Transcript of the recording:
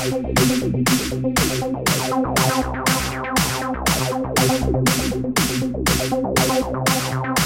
I don't know.